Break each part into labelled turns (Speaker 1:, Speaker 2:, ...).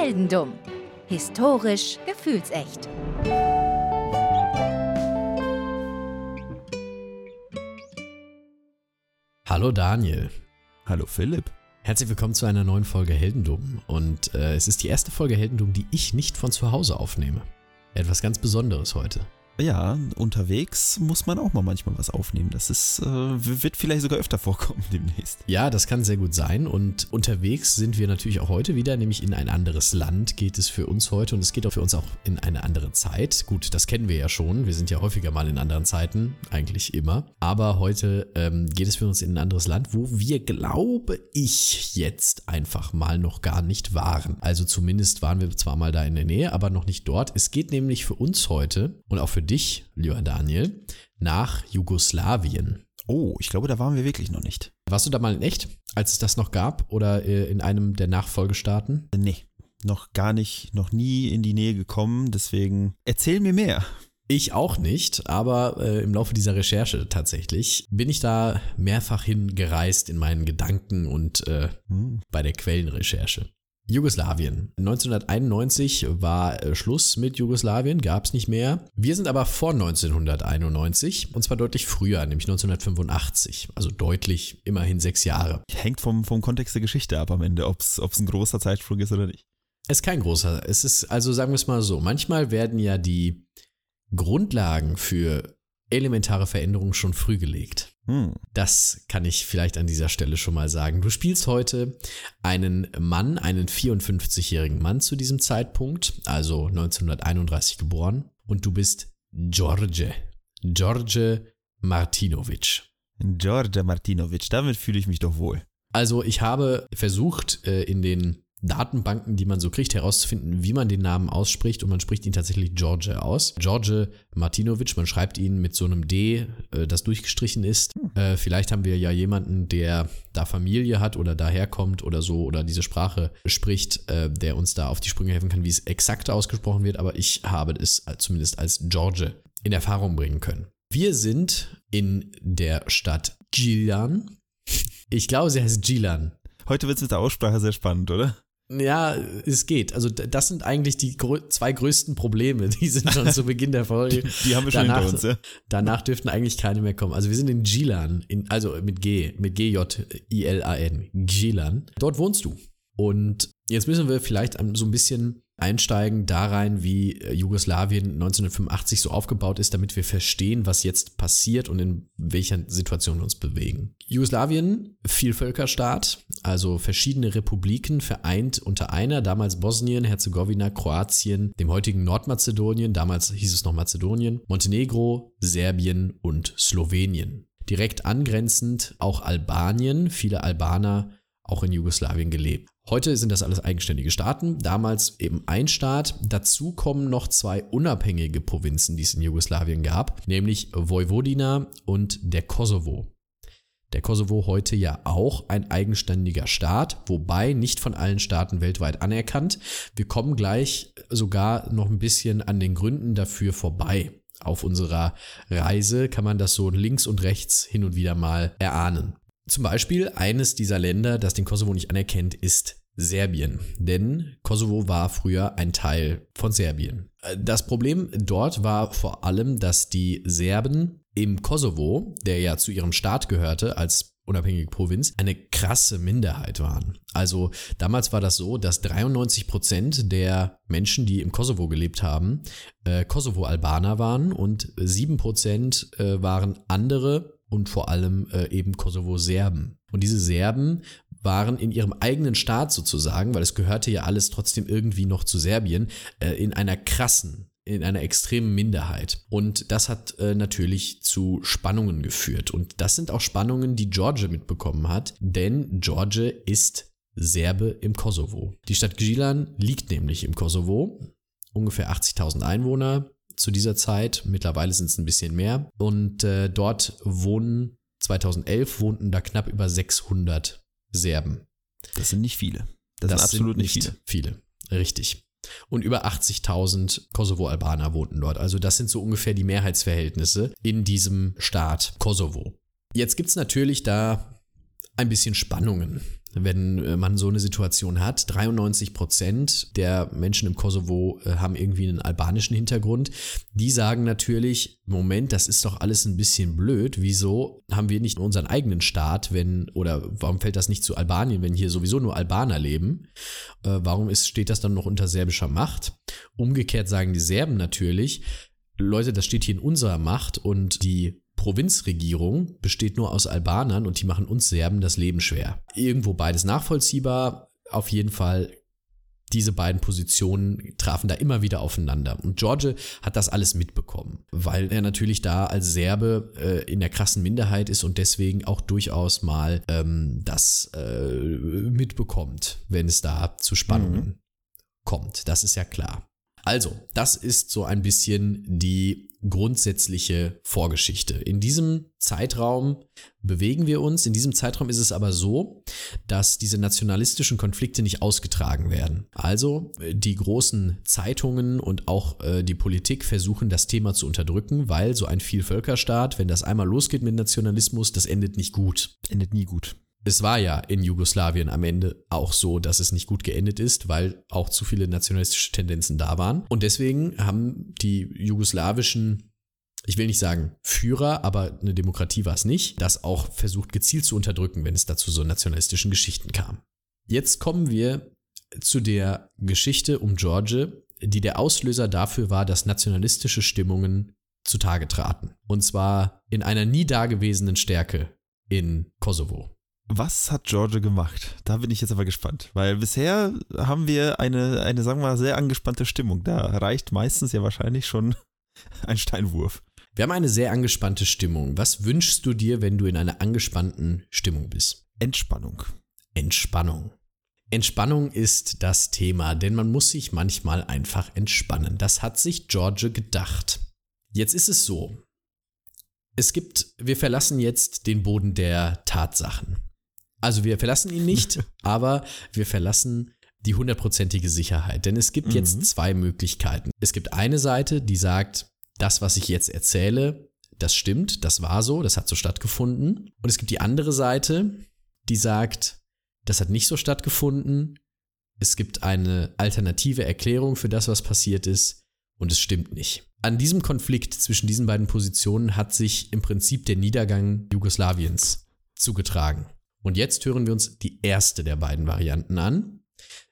Speaker 1: Heldendumm. Historisch gefühlsecht.
Speaker 2: Hallo Daniel.
Speaker 3: Hallo Philipp.
Speaker 2: Herzlich willkommen zu einer neuen Folge Heldendumm. Und äh, es ist die erste Folge Heldendumm, die ich nicht von zu Hause aufnehme. Etwas ganz Besonderes heute.
Speaker 3: Ja, unterwegs muss man auch mal manchmal was aufnehmen. Das ist, äh, wird vielleicht sogar öfter vorkommen demnächst.
Speaker 2: Ja, das kann sehr gut sein. Und unterwegs sind wir natürlich auch heute wieder, nämlich in ein anderes Land geht es für uns heute und es geht auch für uns auch in eine andere Zeit. Gut, das kennen wir ja schon. Wir sind ja häufiger mal in anderen Zeiten, eigentlich immer. Aber heute ähm, geht es für uns in ein anderes Land, wo wir, glaube ich, jetzt einfach mal noch gar nicht waren. Also zumindest waren wir zwar mal da in der Nähe, aber noch nicht dort. Es geht nämlich für uns heute und auch für dich, lieber Daniel, nach Jugoslawien.
Speaker 3: Oh, ich glaube, da waren wir wirklich noch nicht.
Speaker 2: Warst du da mal in echt, als es das noch gab oder äh, in einem der Nachfolgestaaten?
Speaker 3: Nee, noch gar nicht, noch nie in die Nähe gekommen. Deswegen erzähl mir mehr.
Speaker 2: Ich auch nicht, aber äh, im Laufe dieser Recherche tatsächlich bin ich da mehrfach hingereist in meinen Gedanken und äh, hm. bei der Quellenrecherche. Jugoslawien. 1991 war äh, Schluss mit Jugoslawien, gab es nicht mehr. Wir sind aber vor 1991 und zwar deutlich früher, nämlich 1985. Also deutlich, immerhin sechs Jahre.
Speaker 3: Hängt vom, vom Kontext der Geschichte ab am Ende, ob es ein großer Zeitsprung ist oder nicht.
Speaker 2: Es ist kein großer. Es ist, also sagen wir es mal so, manchmal werden ja die Grundlagen für elementare Veränderungen schon früh gelegt. Hm. Das kann ich vielleicht an dieser Stelle schon mal sagen. Du spielst heute einen Mann, einen 54-jährigen Mann zu diesem Zeitpunkt, also 1931 geboren, und du bist George. George Martinovic.
Speaker 3: George Martinovic, damit fühle ich mich doch wohl.
Speaker 2: Also ich habe versucht, äh, in den Datenbanken, die man so kriegt, herauszufinden, wie man den Namen ausspricht und man spricht ihn tatsächlich George aus. George Martinovic, man schreibt ihn mit so einem D, äh, das durchgestrichen ist. Äh, vielleicht haben wir ja jemanden, der da Familie hat oder daherkommt oder so oder diese Sprache spricht, äh, der uns da auf die Sprünge helfen kann, wie es exakt ausgesprochen wird, aber ich habe es zumindest als George in Erfahrung bringen können. Wir sind in der Stadt Gilan. Ich glaube, sie heißt Gilan.
Speaker 3: Heute wird es mit der Aussprache sehr spannend, oder?
Speaker 2: Ja, es geht. Also das sind eigentlich die zwei größten Probleme. Die sind schon zu Beginn der Folge.
Speaker 3: Die, die haben wir schon danach, hinter uns, ja.
Speaker 2: Danach dürften eigentlich keine mehr kommen. Also wir sind in Gilan, in, also mit G, mit G-J-I-L-A-N, Gilan. Dort wohnst du. Und jetzt müssen wir vielleicht so ein bisschen einsteigen da rein, wie äh, Jugoslawien 1985 so aufgebaut ist, damit wir verstehen, was jetzt passiert und in welcher Situation wir uns bewegen. Jugoslawien, Vielvölkerstaat, also verschiedene Republiken vereint unter einer, damals Bosnien, Herzegowina, Kroatien, dem heutigen Nordmazedonien, damals hieß es noch Mazedonien, Montenegro, Serbien und Slowenien. Direkt angrenzend auch Albanien, viele Albaner auch in Jugoslawien gelebt. Heute sind das alles eigenständige Staaten, damals eben ein Staat. Dazu kommen noch zwei unabhängige Provinzen, die es in Jugoslawien gab, nämlich Vojvodina und der Kosovo. Der Kosovo heute ja auch ein eigenständiger Staat, wobei nicht von allen Staaten weltweit anerkannt. Wir kommen gleich sogar noch ein bisschen an den Gründen dafür vorbei. Auf unserer Reise kann man das so links und rechts hin und wieder mal erahnen. Zum Beispiel eines dieser Länder, das den Kosovo nicht anerkennt, ist Serbien, denn Kosovo war früher ein Teil von Serbien. Das Problem dort war vor allem, dass die Serben im Kosovo, der ja zu ihrem Staat gehörte als unabhängige Provinz, eine krasse Minderheit waren. Also damals war das so, dass 93 Prozent der Menschen, die im Kosovo gelebt haben, äh, Kosovo-Albaner waren und 7 Prozent äh, waren andere und vor allem äh, eben Kosovo-Serben. Und diese Serben waren in ihrem eigenen Staat sozusagen, weil es gehörte ja alles trotzdem irgendwie noch zu Serbien, äh, in einer krassen in einer extremen Minderheit. Und das hat äh, natürlich zu Spannungen geführt. Und das sind auch Spannungen, die George mitbekommen hat, denn George ist Serbe im Kosovo. Die Stadt Gilan liegt nämlich im Kosovo, ungefähr 80.000 Einwohner zu dieser Zeit, mittlerweile sind es ein bisschen mehr. Und äh, dort wohnen, 2011 wohnten da knapp über 600 Serben.
Speaker 3: Das sind nicht viele. Das, das sind absolut sind nicht viele.
Speaker 2: viele. Richtig. Und über 80.000 Kosovo-Albaner wohnten dort. Also das sind so ungefähr die Mehrheitsverhältnisse in diesem Staat Kosovo. Jetzt gibt es natürlich da ein bisschen Spannungen wenn äh, man so eine Situation hat. 93 Prozent der Menschen im Kosovo äh, haben irgendwie einen albanischen Hintergrund. Die sagen natürlich, Moment, das ist doch alles ein bisschen blöd. Wieso haben wir nicht unseren eigenen Staat, wenn, oder warum fällt das nicht zu Albanien, wenn hier sowieso nur Albaner leben? Äh, warum ist, steht das dann noch unter serbischer Macht? Umgekehrt sagen die Serben natürlich, Leute, das steht hier in unserer Macht und die Provinzregierung besteht nur aus Albanern und die machen uns Serben das Leben schwer. Irgendwo beides nachvollziehbar. Auf jeden Fall diese beiden Positionen trafen da immer wieder aufeinander. Und George hat das alles mitbekommen, weil er natürlich da als Serbe äh, in der krassen Minderheit ist und deswegen auch durchaus mal ähm, das äh, mitbekommt, wenn es da zu Spannungen mhm. kommt. Das ist ja klar. Also, das ist so ein bisschen die grundsätzliche Vorgeschichte. In diesem Zeitraum bewegen wir uns. In diesem Zeitraum ist es aber so, dass diese nationalistischen Konflikte nicht ausgetragen werden. Also die großen Zeitungen und auch äh, die Politik versuchen das Thema zu unterdrücken, weil so ein Vielvölkerstaat, wenn das einmal losgeht mit Nationalismus, das endet nicht gut.
Speaker 3: Endet nie gut
Speaker 2: es war ja in Jugoslawien am Ende auch so, dass es nicht gut geendet ist, weil auch zu viele nationalistische Tendenzen da waren. Und deswegen haben die jugoslawischen, ich will nicht sagen Führer, aber eine Demokratie war es nicht, das auch versucht gezielt zu unterdrücken, wenn es dazu so nationalistischen Geschichten kam. Jetzt kommen wir zu der Geschichte um George, die der Auslöser dafür war, dass nationalistische Stimmungen zutage traten. Und zwar in einer nie dagewesenen Stärke in Kosovo.
Speaker 3: Was hat George gemacht? Da bin ich jetzt aber gespannt, weil bisher haben wir eine, eine, sagen wir mal, sehr angespannte Stimmung. Da reicht meistens ja wahrscheinlich schon ein Steinwurf.
Speaker 2: Wir haben eine sehr angespannte Stimmung. Was wünschst du dir, wenn du in einer angespannten Stimmung bist?
Speaker 3: Entspannung.
Speaker 2: Entspannung. Entspannung ist das Thema, denn man muss sich manchmal einfach entspannen. Das hat sich George gedacht. Jetzt ist es so. Es gibt, wir verlassen jetzt den Boden der Tatsachen. Also wir verlassen ihn nicht, aber wir verlassen die hundertprozentige Sicherheit. Denn es gibt mhm. jetzt zwei Möglichkeiten. Es gibt eine Seite, die sagt, das, was ich jetzt erzähle, das stimmt, das war so, das hat so stattgefunden. Und es gibt die andere Seite, die sagt, das hat nicht so stattgefunden. Es gibt eine alternative Erklärung für das, was passiert ist und es stimmt nicht. An diesem Konflikt zwischen diesen beiden Positionen hat sich im Prinzip der Niedergang Jugoslawiens zugetragen. Und jetzt hören wir uns die erste der beiden Varianten an.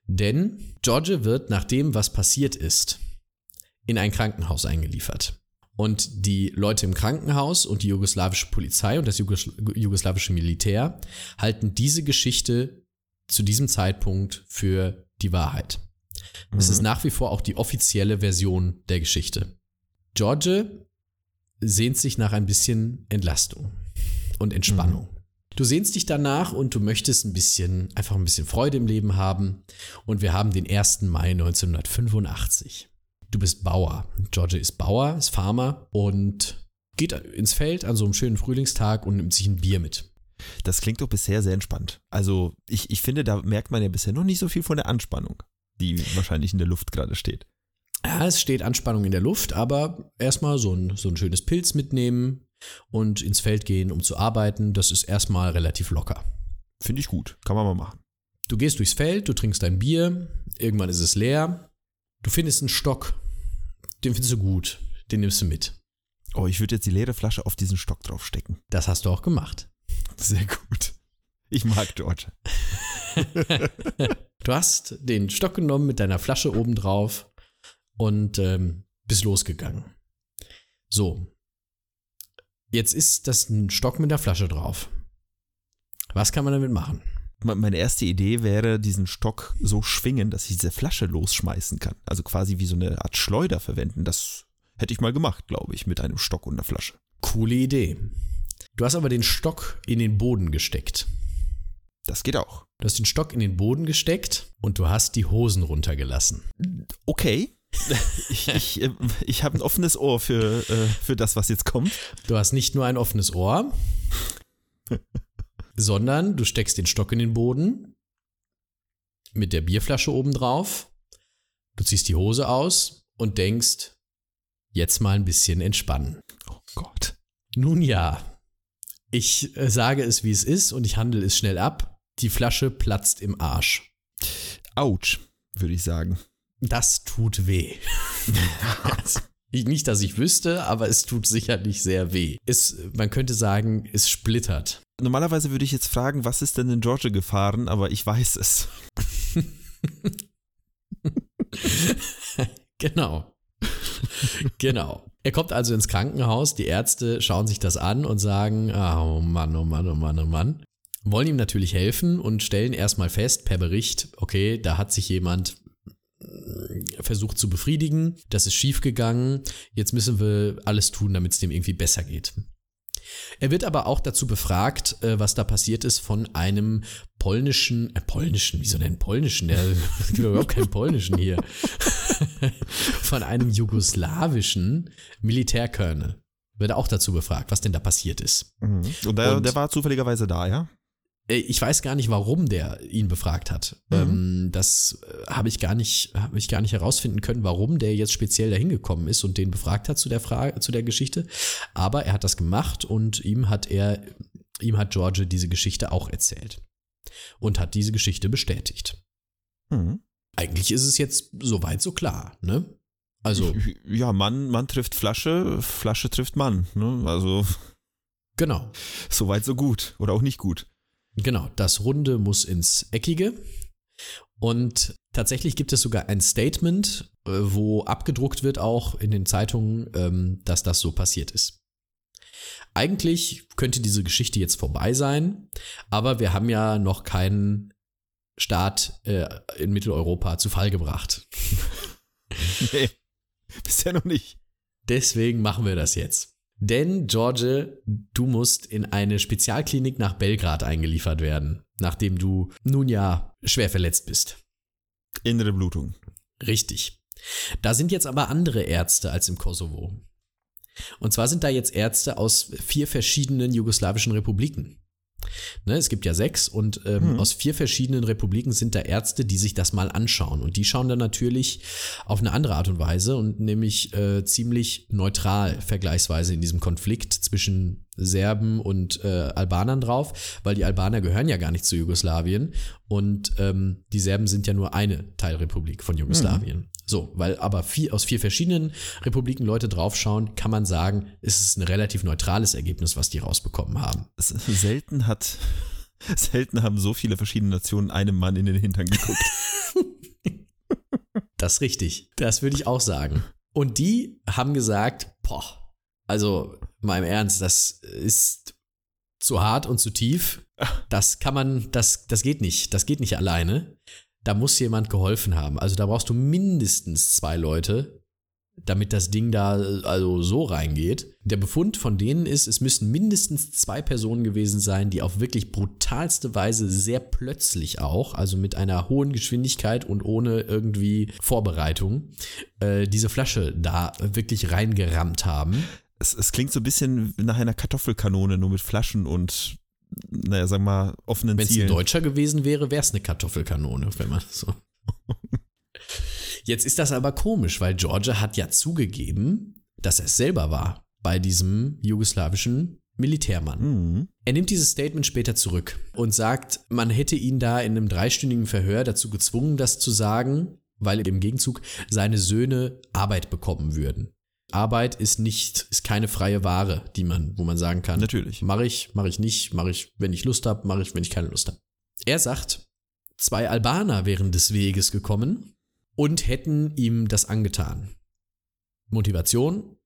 Speaker 2: Denn George wird nach dem, was passiert ist, in ein Krankenhaus eingeliefert. Und die Leute im Krankenhaus und die jugoslawische Polizei und das jugoslawische Militär halten diese Geschichte zu diesem Zeitpunkt für die Wahrheit. Mhm. Es ist nach wie vor auch die offizielle Version der Geschichte. George sehnt sich nach ein bisschen Entlastung und Entspannung. Mhm. Du sehnst dich danach und du möchtest ein bisschen, einfach ein bisschen Freude im Leben haben. Und wir haben den 1. Mai 1985. Du bist Bauer. George ist Bauer, ist Farmer und geht ins Feld an so einem schönen Frühlingstag und nimmt sich ein Bier mit.
Speaker 3: Das klingt doch bisher sehr entspannt. Also ich, ich finde, da merkt man ja bisher noch nicht so viel von der Anspannung, die wahrscheinlich in der Luft gerade steht.
Speaker 2: Ja, es steht Anspannung in der Luft, aber erstmal so ein, so ein schönes Pilz mitnehmen, und ins Feld gehen, um zu arbeiten, das ist erstmal relativ locker.
Speaker 3: Finde ich gut, kann man mal machen.
Speaker 2: Du gehst durchs Feld, du trinkst dein Bier, irgendwann ist es leer, du findest einen Stock, den findest du gut, den nimmst du mit.
Speaker 3: Oh, ich würde jetzt die leere Flasche auf diesen Stock draufstecken.
Speaker 2: Das hast du auch gemacht.
Speaker 3: Sehr gut. Ich mag George.
Speaker 2: du hast den Stock genommen mit deiner Flasche oben drauf und ähm, bist losgegangen. So, Jetzt ist das ein Stock mit der Flasche drauf. Was kann man damit machen?
Speaker 3: Meine erste Idee wäre, diesen Stock so schwingen, dass ich diese Flasche losschmeißen kann. Also quasi wie so eine Art Schleuder verwenden. Das hätte ich mal gemacht, glaube ich, mit einem Stock und einer Flasche.
Speaker 2: Coole Idee. Du hast aber den Stock in den Boden gesteckt.
Speaker 3: Das geht auch.
Speaker 2: Du hast den Stock in den Boden gesteckt und du hast die Hosen runtergelassen.
Speaker 3: Okay ich, ich, äh, ich habe ein offenes Ohr für, äh, für das, was jetzt kommt.
Speaker 2: Du hast nicht nur ein offenes Ohr, sondern du steckst den Stock in den Boden mit der Bierflasche oben drauf. Du ziehst die Hose aus und denkst, jetzt mal ein bisschen entspannen.
Speaker 3: Oh Gott.
Speaker 2: Nun ja, Ich äh, sage es, wie es ist und ich handle es schnell ab. Die Flasche platzt im Arsch.
Speaker 3: Autsch, würde ich sagen.
Speaker 2: Das tut weh. Ich- Nicht, dass ich wüsste, aber es tut sicherlich sehr weh. Es, man könnte sagen, es splittert.
Speaker 3: Normalerweise würde ich jetzt fragen, was ist denn in Georgia gefahren, aber ich weiß es.
Speaker 2: Genau. genau. Er kommt also ins Krankenhaus, die Ärzte schauen sich das an und sagen, ah, oh Mann, oh Mann, oh Mann, oh Mann. Wollen ihm natürlich helfen und stellen erstmal fest per Bericht, okay, da hat sich jemand versucht zu befriedigen, das ist schiefgegangen, jetzt müssen wir alles tun, damit es dem irgendwie besser geht. Er wird aber auch dazu befragt, äh, was da passiert ist von einem polnischen, äh, polnischen, wieso denn polnischen? Es gibt überhaupt keinen polnischen hier. von einem jugoslawischen Militärkörner. Wird er auch dazu befragt, was denn da passiert ist.
Speaker 3: Mhm. Und, der,
Speaker 2: Und-
Speaker 3: der war zufälligerweise da, ja?
Speaker 2: Äh, Ich weiß gar nicht, warum der ihn befragt hat.
Speaker 3: Mhm.
Speaker 2: Ähm, das äh, habe ich gar nicht, habe ich gar nicht herausfinden können, warum der jetzt speziell dahin gekommen ist und den befragt hat zu der Frage, zu der Geschichte. Aber er hat das gemacht und ihm hat er, ihm hat George diese Geschichte auch erzählt und hat diese Geschichte bestätigt.
Speaker 3: Mhm.
Speaker 2: Eigentlich ist es jetzt soweit so klar, ne? Also
Speaker 3: Ja, Mann, Mann trifft Flasche, Flasche trifft Mann. Ne? Also,
Speaker 2: genau,
Speaker 3: so weit, so gut. Oder auch nicht gut.
Speaker 2: Genau, das Runde muss ins Eckige. Und tatsächlich gibt es sogar ein Statement, äh, wo abgedruckt wird auch in den Zeitungen, ähm, dass das so passiert ist. Eigentlich könnte diese Geschichte jetzt vorbei sein, aber wir haben ja noch keinen Staat äh, in Mitteleuropa zu Fall gebracht.
Speaker 3: Nee, bisher noch nicht.
Speaker 2: Deswegen machen wir das jetzt. Denn, George, du musst in eine Spezialklinik nach Belgrad eingeliefert werden, nachdem du nun ja schwer verletzt bist.
Speaker 3: Innere Blutung.
Speaker 2: Richtig. Da sind jetzt aber andere Ärzte als im Kosovo. Und zwar sind da jetzt Ärzte aus vier verschiedenen jugoslawischen Republiken. Ne, es gibt ja sechs und ähm,
Speaker 3: Mhm.
Speaker 2: aus vier verschiedenen Republiken sind da Ärzte, die sich das mal anschauen. Und die schauen dann natürlich auf eine andere Art und Weise und nämlich äh, ziemlich neutral vergleichsweise in diesem Konflikt zwischen Serben und äh, Albanern drauf, weil die Albaner gehören ja gar nicht zu Jugoslawien und ähm, die Serben sind ja nur eine Teilrepublik von Jugoslawien. So, weil aber vier, aus vier verschiedenen Republiken Leute draufschauen, kann man sagen, ist es ein relativ neutrales Ergebnis, was die rausbekommen haben.
Speaker 3: Selten hat, selten haben so viele verschiedene Nationen einem Mann in den Hintern geguckt.
Speaker 2: Das ist richtig. Das würde ich auch sagen. Und die haben gesagt, boah, also mal im Ernst, das ist zu hart und zu tief. Das kann man, das, das geht nicht. Das geht nicht alleine. Da muss jemand geholfen haben. Also da brauchst du mindestens zwei Leute, damit das Ding da also so reingeht. Der Befund von denen ist, es müssen mindestens zwei Personen gewesen sein, die auf wirklich brutalste Weise sehr plötzlich auch, also mit einer hohen Geschwindigkeit und ohne irgendwie Vorbereitung, äh, diese Flasche da wirklich reingerammt haben.
Speaker 3: Es, es klingt so ein bisschen nach einer Kartoffelkanone, nur mit Flaschen und, naja, sag mal, offenen
Speaker 2: Wenn es ein
Speaker 3: Zielen.
Speaker 2: Deutscher gewesen wäre, wäre es eine Kartoffelkanone, wenn man so. Jetzt ist das aber komisch, weil Georgia hat ja zugegeben, dass er es selber war bei diesem jugoslawischen Militärmann.
Speaker 3: Mhm.
Speaker 2: Er nimmt dieses Statement später zurück und sagt, man hätte ihn da in einem dreistündigen Verhör dazu gezwungen, das zu sagen, weil im Gegenzug seine Söhne Arbeit bekommen würden. Arbeit ist nicht, ist keine freie Ware, die man, wo man sagen kann,
Speaker 3: Natürlich.
Speaker 2: mache ich, mache ich nicht, mache ich, wenn ich Lust habe, mache ich, wenn ich keine Lust habe. Er sagt, zwei Albaner wären des Weges gekommen und hätten ihm das angetan. Motivation,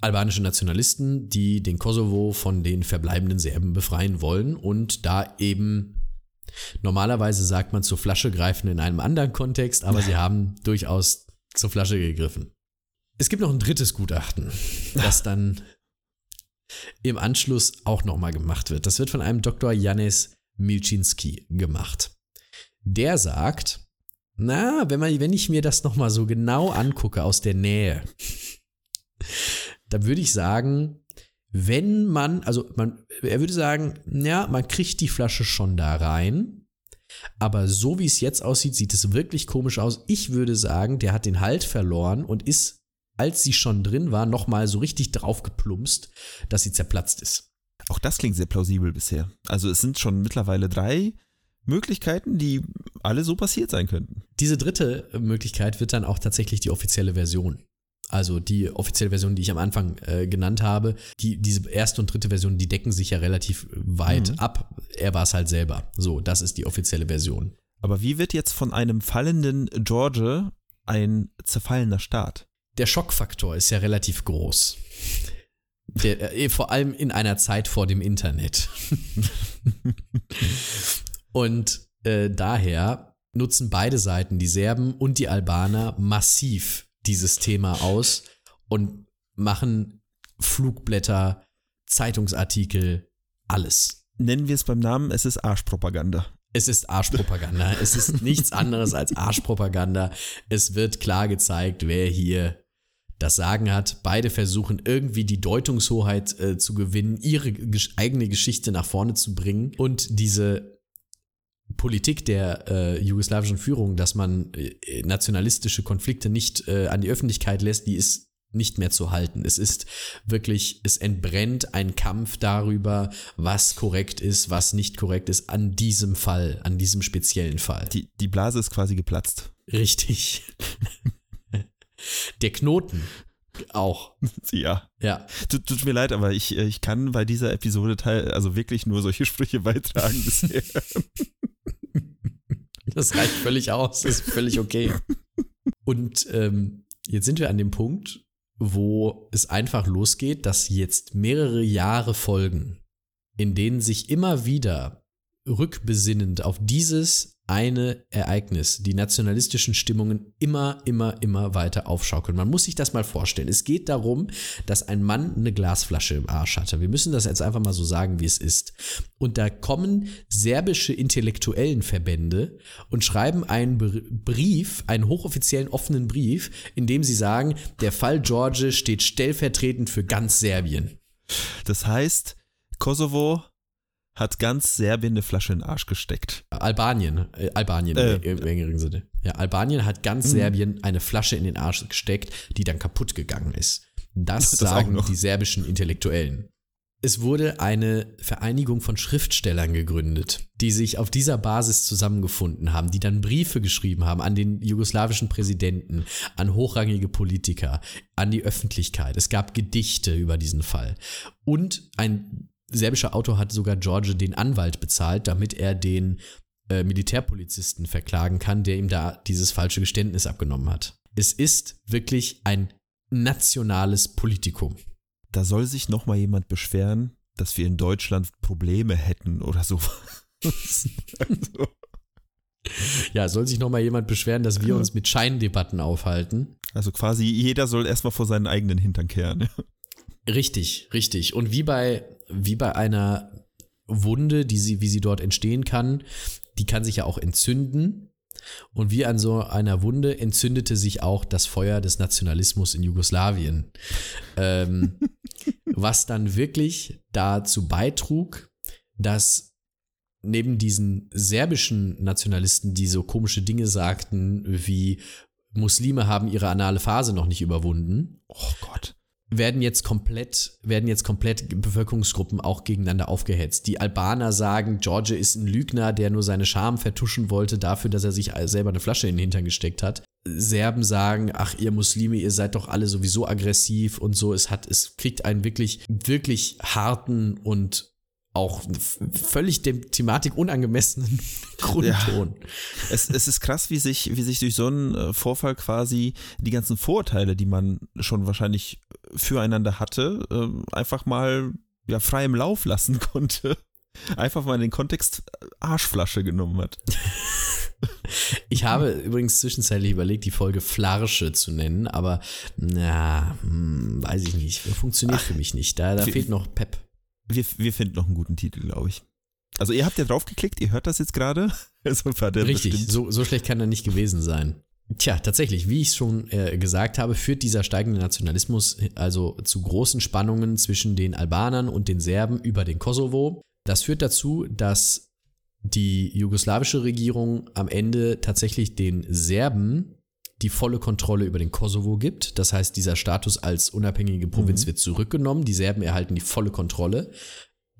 Speaker 2: albanische Nationalisten, die den Kosovo von den verbleibenden Serben befreien wollen und da eben normalerweise sagt man zur Flasche greifen in einem anderen Kontext, aber sie haben durchaus zur Flasche gegriffen. Es gibt noch ein drittes Gutachten, das dann im Anschluss auch nochmal gemacht wird. Das wird von einem Dr. Janis Milczynski gemacht. Der sagt, na, wenn, man, wenn ich mir das nochmal so genau angucke aus der Nähe, dann würde ich sagen, wenn man, also man, er würde sagen, ja, man kriegt die Flasche schon da rein, aber so wie es jetzt aussieht, sieht es wirklich komisch aus. Ich würde sagen, der hat den Halt verloren und ist, als sie schon drin war, nochmal so richtig draufgeplumpst, dass sie zerplatzt ist.
Speaker 3: Auch das klingt sehr plausibel bisher. Also es sind schon mittlerweile drei Möglichkeiten, die alle so passiert sein könnten.
Speaker 2: Diese dritte Möglichkeit wird dann auch tatsächlich die offizielle Version. Also die offizielle Version, die ich am Anfang äh, genannt habe, die, diese erste und dritte Version, die decken sich ja relativ weit
Speaker 3: Mhm.
Speaker 2: ab. Er war es halt selber. So, das ist die offizielle Version.
Speaker 3: Aber wie wird jetzt von einem fallenden George ein zerfallener Staat?
Speaker 2: Der Schockfaktor ist ja relativ groß. Der, äh, vor allem in einer Zeit vor dem Internet. und äh, daher nutzen beide Seiten, die Serben und die Albaner, massiv dieses Thema aus und machen Flugblätter, Zeitungsartikel, alles.
Speaker 3: Nennen wir es beim Namen, es ist Arschpropaganda.
Speaker 2: Es ist Arschpropaganda. es ist nichts anderes als Arschpropaganda. Es wird klar gezeigt, wer hier das Sagen hat. Beide versuchen irgendwie die Deutungshoheit äh, zu gewinnen, ihre gesch eigene Geschichte nach vorne zu bringen und diese Politik der äh, jugoslawischen Führung, dass man äh, nationalistische Konflikte nicht äh, an die Öffentlichkeit lässt, die ist nicht mehr zu halten. Es ist wirklich, es entbrennt ein Kampf darüber, was korrekt ist, was nicht korrekt ist, an diesem Fall, an diesem speziellen Fall.
Speaker 3: Die, die Blase ist quasi geplatzt.
Speaker 2: Richtig. Der Knoten auch.
Speaker 3: Ja.
Speaker 2: Ja.
Speaker 3: Tut, tut mir leid, aber ich, ich kann bei dieser Episode teil, also wirklich nur solche Sprüche beitragen bisher.
Speaker 2: Das reicht völlig aus. Das ist völlig okay. Und ähm, jetzt sind wir an dem Punkt, wo es einfach losgeht, dass jetzt mehrere Jahre folgen, in denen sich immer wieder rückbesinnend auf dieses eine Ereignis, die nationalistischen Stimmungen immer, immer, immer weiter aufschaukeln. Man muss sich das mal vorstellen. Es geht darum, dass ein Mann eine Glasflasche im Arsch hatte. Wir müssen das jetzt einfach mal so sagen, wie es ist. Und da kommen serbische Intellektuellenverbände und schreiben einen Brief, einen hochoffiziellen offenen Brief, in dem sie sagen, der Fall George steht stellvertretend für ganz Serbien.
Speaker 3: Das heißt, Kosovo hat ganz Serbien eine Flasche in den Arsch gesteckt.
Speaker 2: Albanien, äh, Albanien
Speaker 3: Äh,
Speaker 2: im engeren Sinne. Ja, Albanien hat ganz Serbien eine Flasche in den Arsch gesteckt, die dann kaputt gegangen ist. Das,
Speaker 3: Das
Speaker 2: sagen die serbischen Intellektuellen. Es wurde eine Vereinigung von Schriftstellern gegründet, die sich auf dieser Basis zusammengefunden haben, die dann Briefe geschrieben haben an den jugoslawischen Präsidenten, an hochrangige Politiker, an die Öffentlichkeit. Es gab Gedichte über diesen Fall. Und ein serbischer Autor hat sogar George den Anwalt bezahlt, damit er den äh, Militärpolizisten verklagen kann, der ihm da dieses falsche Geständnis abgenommen hat. Es ist wirklich ein nationales Politikum.
Speaker 3: Da soll sich noch mal jemand beschweren, dass wir in Deutschland Probleme hätten oder so. also,
Speaker 2: Ja, soll sich noch mal jemand beschweren, dass wir uns mit Scheindebatten aufhalten?
Speaker 3: also quasi jeder soll erstmal vor seinen eigenen Hintern kehren.
Speaker 2: Richtig, richtig. Und wie bei, wie bei einer Wunde, die sie, wie sie dort entstehen kann, die kann sich ja auch entzünden. Und wie an so einer Wunde entzündete sich auch das Feuer des Nationalismus in Jugoslawien. Ähm, was dann wirklich dazu beitrug, dass neben diesen serbischen Nationalisten, die so komische Dinge sagten, wie Muslime haben ihre anale Phase noch nicht überwunden,
Speaker 3: Oh Gott.
Speaker 2: Werden jetzt komplett, werden jetzt komplett Bevölkerungsgruppen auch gegeneinander aufgehetzt. Die Albaner sagen, George ist ein Lügner, der nur seine Scham vertuschen wollte dafür, dass er sich selber eine Flasche in den Hintern gesteckt hat. Serben sagen, ach ihr Muslime, ihr seid doch alle sowieso aggressiv und so. Es hat, es kriegt einen wirklich, wirklich harten und auch völlig dem Thematik unangemessenen Grundton.
Speaker 3: Es, es ist krass, wie sich, wie sich durch so einen äh, Vorfall quasi die ganzen Vorurteile, die man schon wahrscheinlich füreinander hatte, ähm, einfach mal ja, frei im Lauf lassen konnte. Einfach mal in den Kontext äh, Arschflasche genommen hat.
Speaker 2: Ich habe übrigens zwischenzeitlich überlegt, die Folge Flarsche zu nennen, aber na, hm, weiß ich nicht. Funktioniert für mich nicht. Da, da fehlt noch Pep.
Speaker 3: Wir, wir finden noch einen guten Titel, glaube ich. Also ihr habt ja draufgeklickt, ihr hört das jetzt gerade. Also war der
Speaker 2: Richtig, so, so schlecht kann er nicht gewesen sein. Tja, tatsächlich, wie ich es schon äh, gesagt habe, führt dieser steigende Nationalismus also zu großen Spannungen zwischen den Albanern und den Serben über den Kosovo. Das führt dazu, dass die jugoslawische Regierung am Ende tatsächlich den Serben die volle Kontrolle über den Kosovo gibt. Das heißt, dieser Status als unabhängige Provinz
Speaker 3: Mhm.
Speaker 2: wird zurückgenommen. Die Serben erhalten die volle Kontrolle.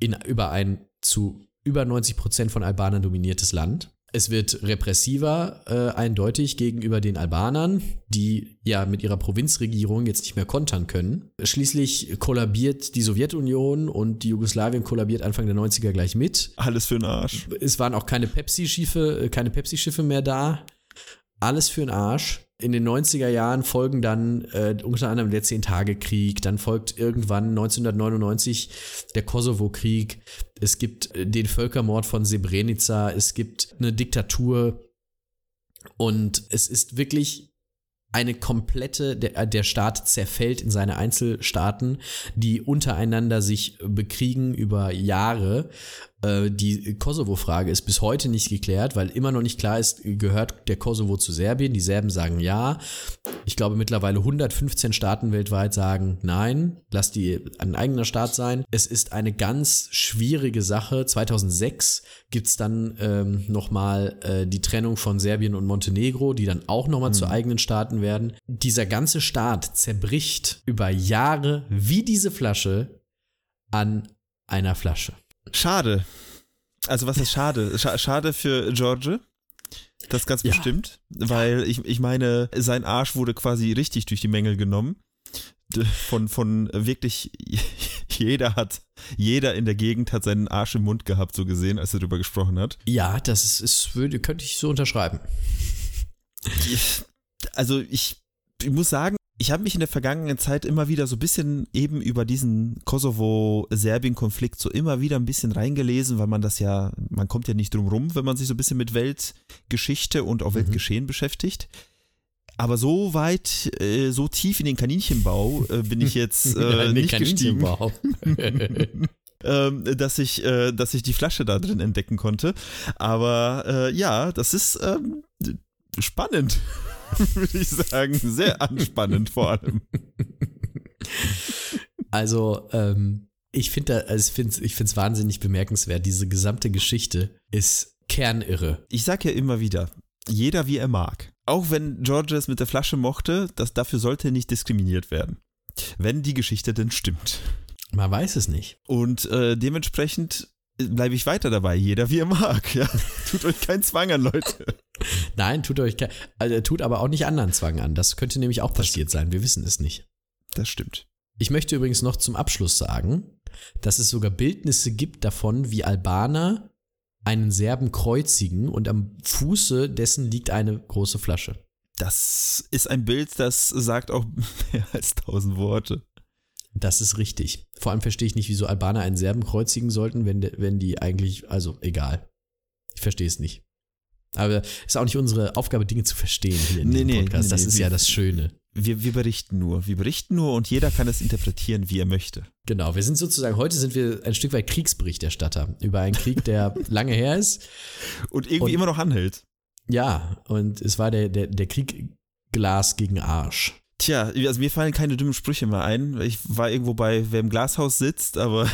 Speaker 2: in, über ein zu über 90 Prozent von Albanern dominiertes Land. Es wird repressiver, äh, eindeutig gegenüber den Albanern, die ja mit ihrer Provinzregierung jetzt nicht mehr kontern können. Schließlich kollabiert die Sowjetunion und die Jugoslawien kollabiert Anfang der 90er gleich mit.
Speaker 3: Alles für den Arsch.
Speaker 2: Es waren auch keine Pepsi-Schiffe, keine Pepsi-Schiffe mehr da. Alles für den Arsch. In den 90er Jahren folgen dann äh, unter anderem der Zehn-Tage-Krieg, dann folgt irgendwann 1999 der Kosovo-Krieg, es gibt äh, den Völkermord von Srebrenica, es gibt eine Diktatur. Und es ist wirklich eine komplette, der, der Staat zerfällt in seine Einzelstaaten, die untereinander sich bekriegen über Jahre. äh, die Kosovo-Frage ist bis heute nicht geklärt, weil immer noch nicht klar ist, gehört der Kosovo zu Serbien. Die Serben sagen ja. Ich glaube mittlerweile 115 Staaten weltweit sagen nein, lass die ein eigener Staat sein. Es ist eine ganz schwierige Sache. 2006 gibt es dann ähm, nochmal äh, die Trennung von Serbien und Montenegro, die dann auch nochmal mhm. zu eigenen Staaten werden. Dieser ganze Staat zerbricht über Jahre wie diese Flasche an einer Flasche.
Speaker 3: Schade. Also was ist schade? schade für George. Das ganz ja. bestimmt, weil ich, ich meine, sein Arsch wurde quasi richtig durch die Mängel genommen. Von, von wirklich jeder hat, jeder in der Gegend hat seinen Arsch im Mund gehabt, so gesehen, als er darüber gesprochen hat.
Speaker 2: Ja, das ist, ist würde, könnte ich so unterschreiben.
Speaker 3: Also ich, ich muss sagen, ich habe mich in der vergangenen Zeit immer wieder so ein bisschen eben über diesen Kosovo-Serbien-Konflikt so immer wieder ein bisschen reingelesen, weil man das ja, man kommt ja nicht drum rum, wenn man sich so ein bisschen mit Weltgeschichte und auch mhm. Weltgeschehen beschäftigt. Aber so weit, äh, so tief in den Kaninchenbau äh, bin ich jetzt äh, nicht gestiegen. ähm, dass ich, äh, dass ich die Flasche da drin entdecken konnte. Aber äh, ja, das ist ähm, spannend. würde ich sagen. Sehr anspannend vor allem.
Speaker 2: Also, ähm, ich finde also ich finde ich es wahnsinnig bemerkenswert. Diese gesamte Geschichte ist kernirre.
Speaker 3: Ich sage ja immer wieder, jeder wie er mag. Auch wenn George es mit der Flasche mochte, das, dafür sollte nicht diskriminiert werden. Wenn die Geschichte denn stimmt.
Speaker 2: Man weiß es nicht.
Speaker 3: Und äh, dementsprechend bleibe ich weiter dabei. Jeder wie er mag. Ja? Tut euch keinen Zwang an, Leute.
Speaker 2: Nein, tut euch kein, also tut aber auch nicht anderen Zwang an. Das könnte nämlich auch passiert sein. Wir wissen es nicht.
Speaker 3: Das stimmt.
Speaker 2: Ich möchte übrigens noch zum Abschluss sagen, dass es sogar Bildnisse gibt davon, wie Albaner einen Serben kreuzigen und am Fuße dessen liegt eine große Flasche.
Speaker 3: Das ist ein Bild, das sagt auch mehr als tausend Worte.
Speaker 2: Das ist richtig. Vor allem verstehe ich nicht, wieso Albaner einen Serben kreuzigen sollten, wenn, wenn die eigentlich, also egal. Ich verstehe es nicht. Aber es ist auch nicht unsere Aufgabe, Dinge zu verstehen hier in nee, diesem Podcast. Nee, das nee, ist wir, ja das Schöne.
Speaker 3: Wir, wir berichten nur. Wir berichten nur und jeder kann es interpretieren, wie er möchte.
Speaker 2: Genau, wir sind sozusagen, heute sind wir ein Stück weit Kriegsberichterstatter über einen Krieg, der lange her ist.
Speaker 3: Und irgendwie und, immer noch anhält.
Speaker 2: Ja, und es war der, der, der Krieg Glas gegen Arsch.
Speaker 3: Tja, also mir fallen keine dummen Sprüche mehr ein. Ich war irgendwo bei, wer im Glashaus sitzt, aber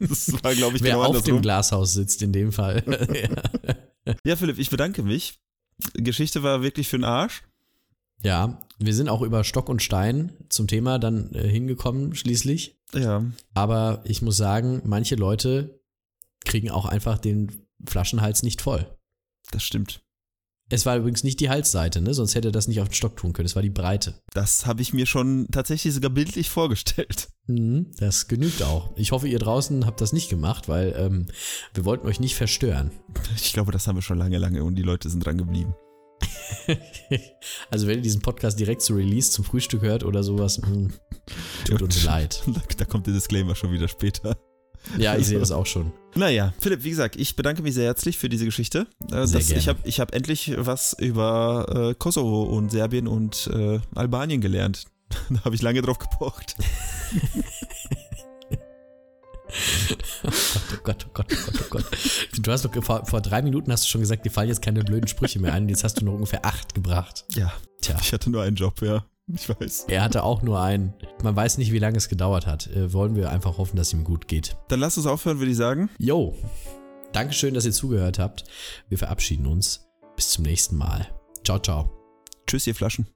Speaker 2: das war, glaube ich, wer genau auf andersrum. dem Glashaus sitzt in dem Fall.
Speaker 3: ja. Ja, Philipp, ich bedanke mich. Geschichte war wirklich für den Arsch.
Speaker 2: Ja, wir sind auch über Stock und Stein zum Thema dann äh, hingekommen, schließlich.
Speaker 3: Ja.
Speaker 2: Aber ich muss sagen, manche Leute kriegen auch einfach den Flaschenhals nicht voll.
Speaker 3: Das stimmt.
Speaker 2: Es war übrigens nicht die Halsseite, ne? sonst hätte er das nicht auf den Stock tun können. Es war die Breite.
Speaker 3: Das habe ich mir schon tatsächlich sogar bildlich vorgestellt.
Speaker 2: Mhm, das genügt auch. Ich hoffe, ihr draußen habt das nicht gemacht, weil ähm, wir wollten euch nicht verstören.
Speaker 3: Ich glaube, das haben wir schon lange, lange und die Leute sind dran geblieben.
Speaker 2: also wenn ihr diesen Podcast direkt zu Release zum Frühstück hört oder sowas, mh, hm, tut uns leid.
Speaker 3: Da kommt der Disclaimer schon wieder später.
Speaker 2: Ja, ich sehe das auch schon.
Speaker 3: Naja, Philipp, wie gesagt, ich bedanke mich sehr herzlich für diese Geschichte. Äh, sehr das, gerne. Ich habe ich hab endlich was über äh, Kosovo und Serbien und äh, Albanien gelernt. da habe ich lange drauf gepocht.
Speaker 2: oh Gott, oh Gott, oh Gott, oh Gott. Du hast doch vor, vor drei Minuten hast du schon gesagt, dir fallen jetzt keine blöden Sprüche mehr ein. Jetzt hast du noch ungefähr acht gebracht.
Speaker 3: Ja. Tja. Ich hatte nur einen Job, ja. Ich weiß.
Speaker 2: Er hatte auch nur einen. Man weiß nicht, wie lange es gedauert hat. Äh, wollen wir einfach hoffen, dass ihm gut geht.
Speaker 3: Dann lass uns aufhören, würde ich sagen.
Speaker 2: Jo. Dankeschön, dass ihr zugehört habt. Wir verabschieden uns. Bis zum nächsten Mal. Ciao, ciao.
Speaker 3: Tschüss, ihr Flaschen.